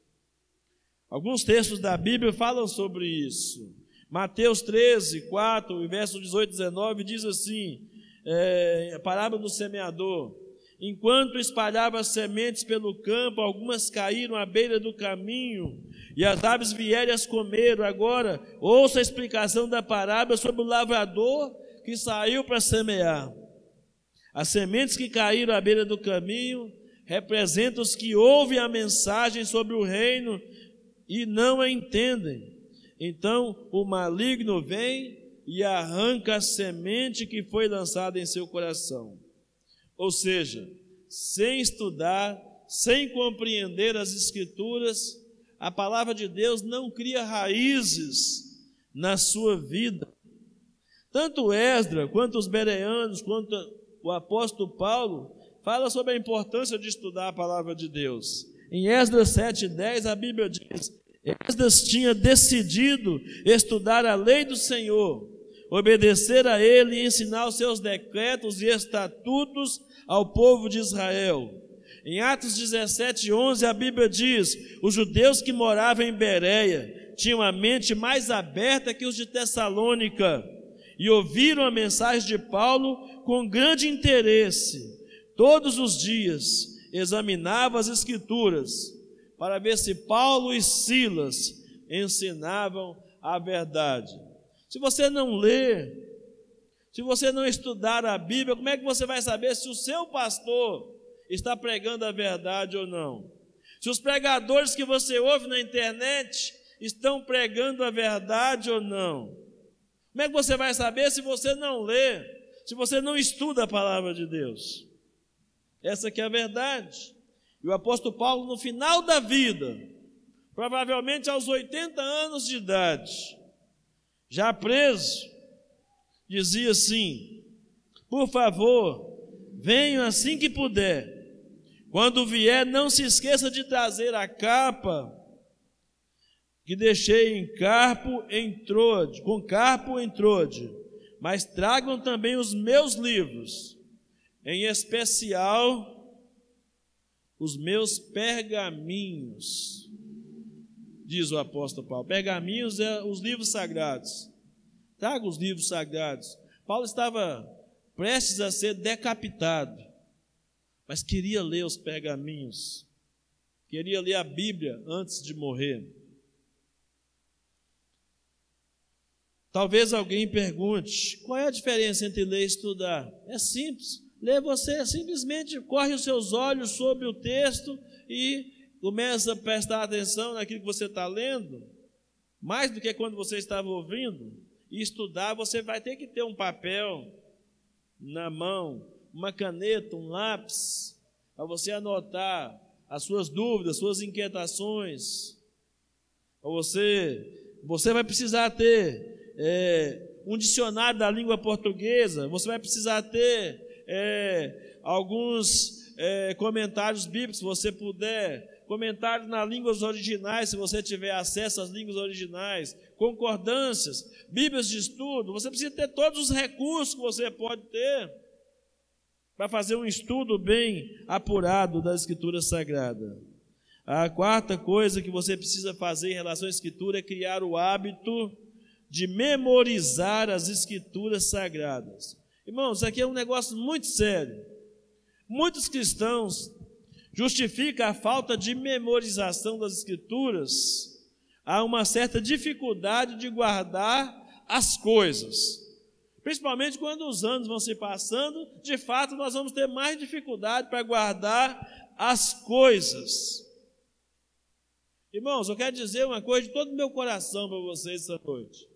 Alguns textos da Bíblia falam sobre isso. Mateus 13, 4, verso 18 e 19 diz assim: é, a parábola do semeador. Enquanto espalhava sementes pelo campo, algumas caíram à beira do caminho, e as aves vieram e as comeram. Agora, ouça a explicação da parábola sobre o lavrador que saiu para semear. As sementes que caíram à beira do caminho representam os que ouvem a mensagem sobre o reino e não a entendem. Então o maligno vem e arranca a semente que foi lançada em seu coração. Ou seja, sem estudar, sem compreender as Escrituras, a palavra de Deus não cria raízes na sua vida. Tanto Esdra, quanto os bereanos, quanto o apóstolo Paulo, fala sobre a importância de estudar a palavra de Deus. Em Esdras 7,10, a Bíblia diz: Esdras tinha decidido estudar a lei do Senhor, obedecer a ele e ensinar os seus decretos e estatutos ao povo de Israel. Em Atos 17, 11, a Bíblia diz: os judeus que moravam em Bereia tinham a mente mais aberta que os de Tessalônica e ouviram a mensagem de Paulo com grande interesse. Todos os dias examinavam as Escrituras para ver se Paulo e Silas ensinavam a verdade. Se você não ler, se você não estudar a Bíblia, como é que você vai saber se o seu pastor está pregando a verdade ou não? Se os pregadores que você ouve na internet estão pregando a verdade ou não? Como é que você vai saber se você não lê, se você não estuda a palavra de Deus? Essa que é a verdade. E o apóstolo Paulo, no final da vida, provavelmente aos 80 anos de idade, já preso, dizia assim: Por favor, venham assim que puder. Quando vier, não se esqueça de trazer a capa que deixei em Carpo em Trode, com Carpo em Trode, mas tragam também os meus livros, em especial os meus pergaminhos, diz o apóstolo Paulo. Pergaminhos é os livros sagrados. Traga os livros sagrados. Paulo estava prestes a ser decapitado, mas queria ler os pergaminhos, queria ler a Bíblia antes de morrer. Talvez alguém pergunte: qual é a diferença entre ler e estudar? É simples. Ler você simplesmente corre os seus olhos sobre o texto e começa a prestar atenção naquilo que você está lendo, mais do que quando você estava ouvindo. E estudar, você vai ter que ter um papel na mão, uma caneta, um lápis, para você anotar as suas dúvidas, suas inquietações. Você, você vai precisar ter é, um dicionário da língua portuguesa, você vai precisar ter é, alguns é, comentários bíblicos, se você puder, comentários nas línguas originais, se você tiver acesso às línguas originais, concordâncias, bíblias de estudo, você precisa ter todos os recursos que você pode ter para fazer um estudo bem apurado da Escritura Sagrada. A quarta coisa que você precisa fazer em relação à Escritura é criar o hábito de memorizar as escrituras sagradas. Irmãos, isso aqui é um negócio muito sério. Muitos cristãos justificam a falta de memorização das escrituras a uma certa dificuldade de guardar as coisas. Principalmente quando os anos vão se passando, de fato nós vamos ter mais dificuldade para guardar as coisas. Irmãos, eu quero dizer uma coisa de todo o meu coração para vocês essa noite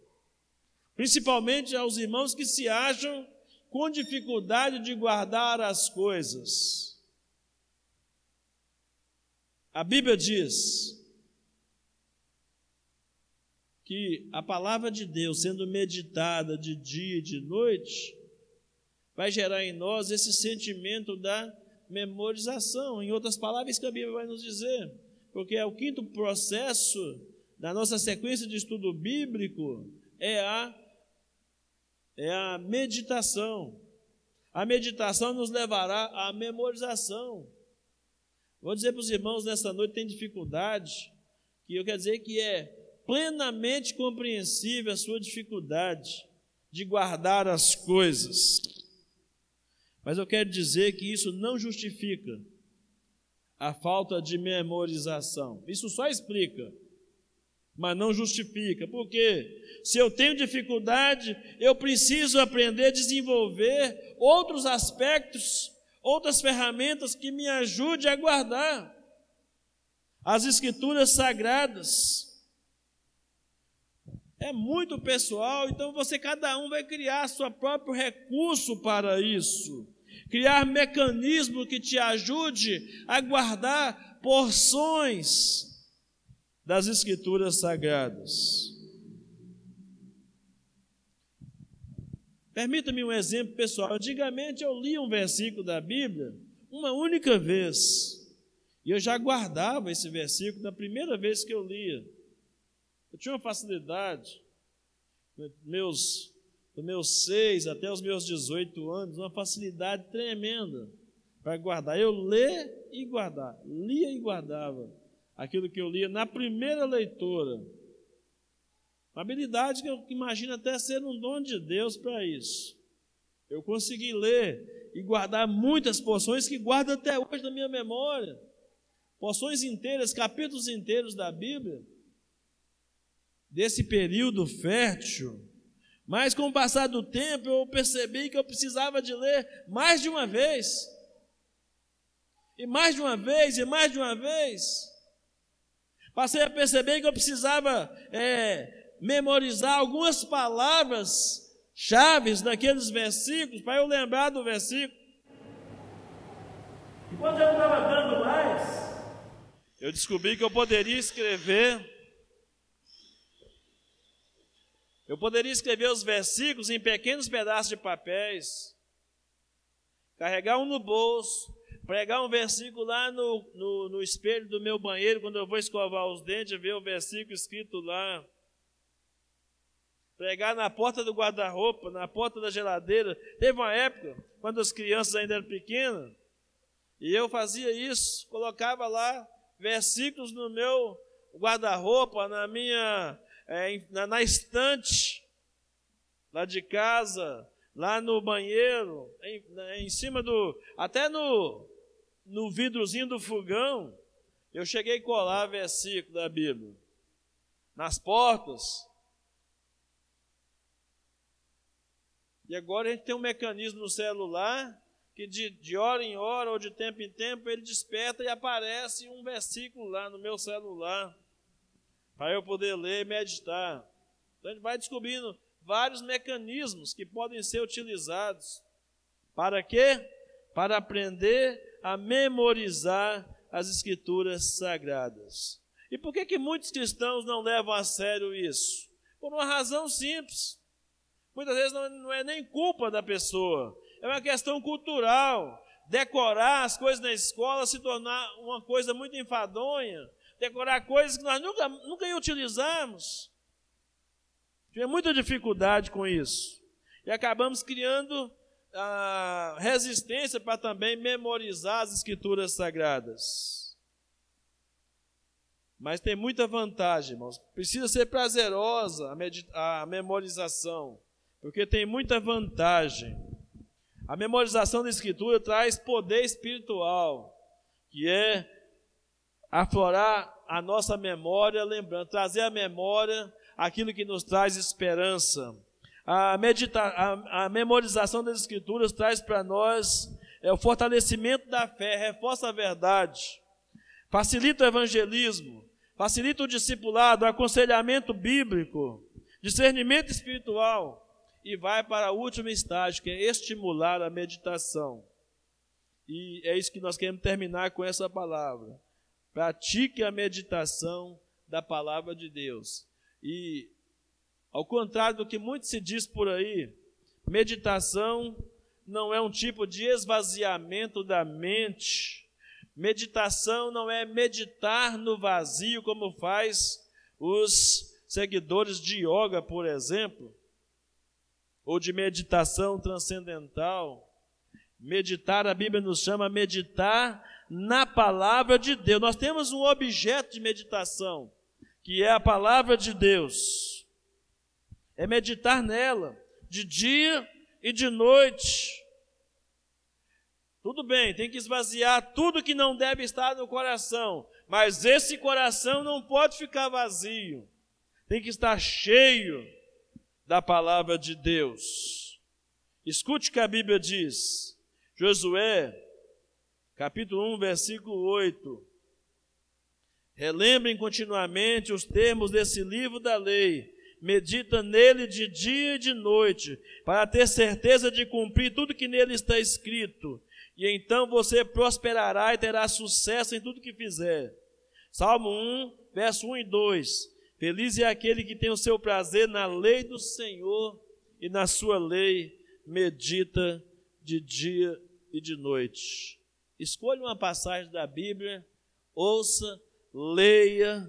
principalmente aos irmãos que se acham com dificuldade de guardar as coisas. A Bíblia diz que a palavra de Deus, sendo meditada de dia e de noite, vai gerar em nós esse sentimento da memorização. Em outras palavras, que a Bíblia vai nos dizer, porque é o quinto processo da nossa sequência de estudo bíblico é a é a meditação. A meditação nos levará à memorização. Vou dizer para os irmãos nessa noite tem dificuldade, que eu quero dizer que é plenamente compreensível a sua dificuldade de guardar as coisas. Mas eu quero dizer que isso não justifica a falta de memorização. Isso só explica, mas não justifica. Porque se eu tenho dificuldade, eu preciso aprender a desenvolver outros aspectos, outras ferramentas que me ajudem a guardar as escrituras sagradas. É muito pessoal, então você cada um vai criar seu próprio recurso para isso criar mecanismo que te ajude a guardar porções das Escrituras Sagradas. Permita-me um exemplo pessoal. Antigamente eu li um versículo da Bíblia uma única vez. E eu já guardava esse versículo na primeira vez que eu lia. Eu tinha uma facilidade. Meus dos meus seis até os meus 18 anos, uma facilidade tremenda para guardar. Eu ler e guardar, lia e guardava aquilo que eu lia na primeira leitura. Uma habilidade que eu imagino até ser um dom de Deus para isso. Eu consegui ler e guardar muitas porções que guardo até hoje na minha memória. Porções inteiras, capítulos inteiros da Bíblia. Desse período fértil mas com o passar do tempo eu percebi que eu precisava de ler mais de uma vez. E mais de uma vez, e mais de uma vez. Passei a perceber que eu precisava é, memorizar algumas palavras chaves daqueles versículos para eu lembrar do versículo. E quando eu não estava dando mais, eu descobri que eu poderia escrever Eu poderia escrever os versículos em pequenos pedaços de papéis, carregar um no bolso, pregar um versículo lá no, no, no, espelho do meu banheiro, quando eu vou escovar os dentes, ver o versículo escrito lá. Pregar na porta do guarda-roupa, na porta da geladeira. Teve uma época, quando as crianças ainda eram pequenas, e eu fazia isso, colocava lá versículos no meu guarda-roupa, na minha é, na, na estante, lá de casa, lá no banheiro, em, em cima do. até no, no vidrozinho do fogão, eu cheguei a colar versículo da Bíblia. Nas portas. E agora a gente tem um mecanismo no celular que de, de hora em hora ou de tempo em tempo ele desperta e aparece um versículo lá no meu celular para eu poder ler e meditar. Então a gente vai descobrindo vários mecanismos que podem ser utilizados. Para quê? Para aprender a memorizar as escrituras sagradas. E por que, que muitos cristãos não levam a sério isso? Por uma razão simples. Muitas vezes não, não é nem culpa da pessoa, é uma questão cultural. Decorar as coisas na escola se tornar uma coisa muito enfadonha, decorar coisas que nós nunca, nunca utilizamos. Tinha muita dificuldade com isso. E acabamos criando a resistência para também memorizar as escrituras sagradas. Mas tem muita vantagem, irmãos. Precisa ser prazerosa a, a memorização, porque tem muita vantagem. A memorização da escritura traz poder espiritual, que é aflorar a nossa memória, lembrando, trazer à memória aquilo que nos traz esperança. A, medita a, a memorização das Escrituras traz para nós é, o fortalecimento da fé, reforça a verdade, facilita o evangelismo, facilita o discipulado, o aconselhamento bíblico, discernimento espiritual e vai para o último estágio, que é estimular a meditação. E é isso que nós queremos terminar com essa palavra. Pratique a meditação da palavra de Deus. E, ao contrário do que muito se diz por aí, meditação não é um tipo de esvaziamento da mente. Meditação não é meditar no vazio, como faz os seguidores de yoga, por exemplo, ou de meditação transcendental. Meditar, a Bíblia nos chama meditar na palavra de Deus. Nós temos um objeto de meditação, que é a palavra de Deus. É meditar nela, de dia e de noite. Tudo bem, tem que esvaziar tudo que não deve estar no coração, mas esse coração não pode ficar vazio, tem que estar cheio da palavra de Deus. Escute o que a Bíblia diz. Josué, capítulo 1, versículo 8. Relembrem continuamente os termos desse livro da lei, medita nele de dia e de noite, para ter certeza de cumprir tudo que nele está escrito, e então você prosperará e terá sucesso em tudo que fizer. Salmo 1, verso 1 e 2. Feliz é aquele que tem o seu prazer na lei do Senhor e na sua lei medita de dia e de noite. Escolha uma passagem da Bíblia, ouça, leia,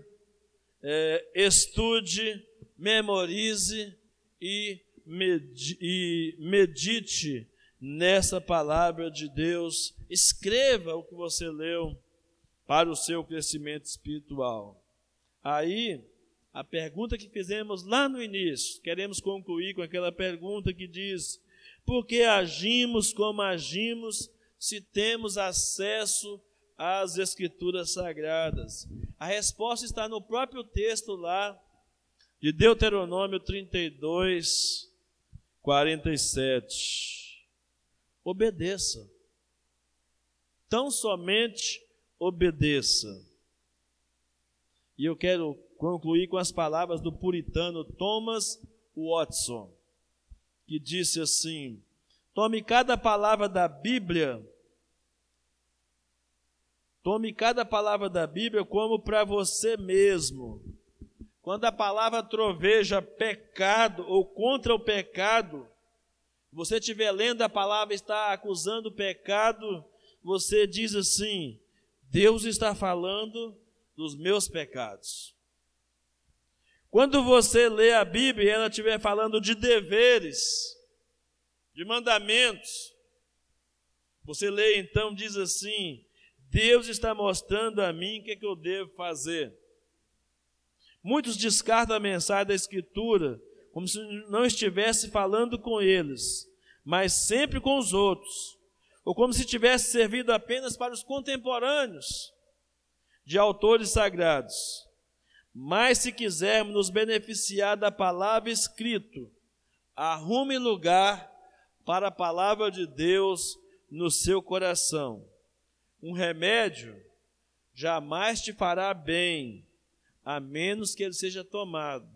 é, estude, memorize e, e medite nessa palavra de Deus. Escreva o que você leu para o seu crescimento espiritual. Aí, a pergunta que fizemos lá no início, queremos concluir com aquela pergunta que diz: por que agimos como agimos se temos acesso às Escrituras Sagradas? A resposta está no próprio texto lá de Deuteronômio 32, 47. Obedeça. Tão somente obedeça. E eu quero concluir com as palavras do puritano Thomas Watson que disse assim: Tome cada palavra da Bíblia, tome cada palavra da Bíblia como para você mesmo. Quando a palavra troveja pecado ou contra o pecado, você estiver lendo a palavra está acusando o pecado, você diz assim: Deus está falando dos meus pecados. Quando você lê a Bíblia e ela estiver falando de deveres, de mandamentos, você lê então, diz assim: Deus está mostrando a mim o que, é que eu devo fazer. Muitos descartam a mensagem da Escritura como se não estivesse falando com eles, mas sempre com os outros, ou como se tivesse servido apenas para os contemporâneos de autores sagrados. Mas se quisermos nos beneficiar da palavra escrito, arrume lugar para a palavra de Deus no seu coração. Um remédio jamais te fará bem, a menos que ele seja tomado.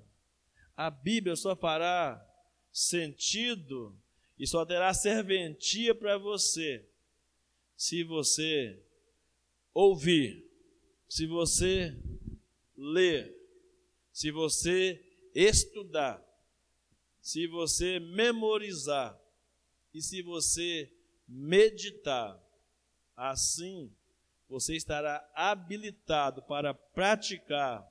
A Bíblia só fará sentido e só terá serventia para você se você ouvir, se você ler, se você estudar, se você memorizar e se você meditar, assim você estará habilitado para praticar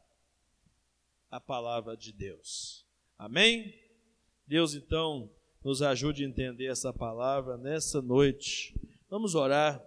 a palavra de Deus. Amém? Deus então nos ajude a entender essa palavra nessa noite. Vamos orar.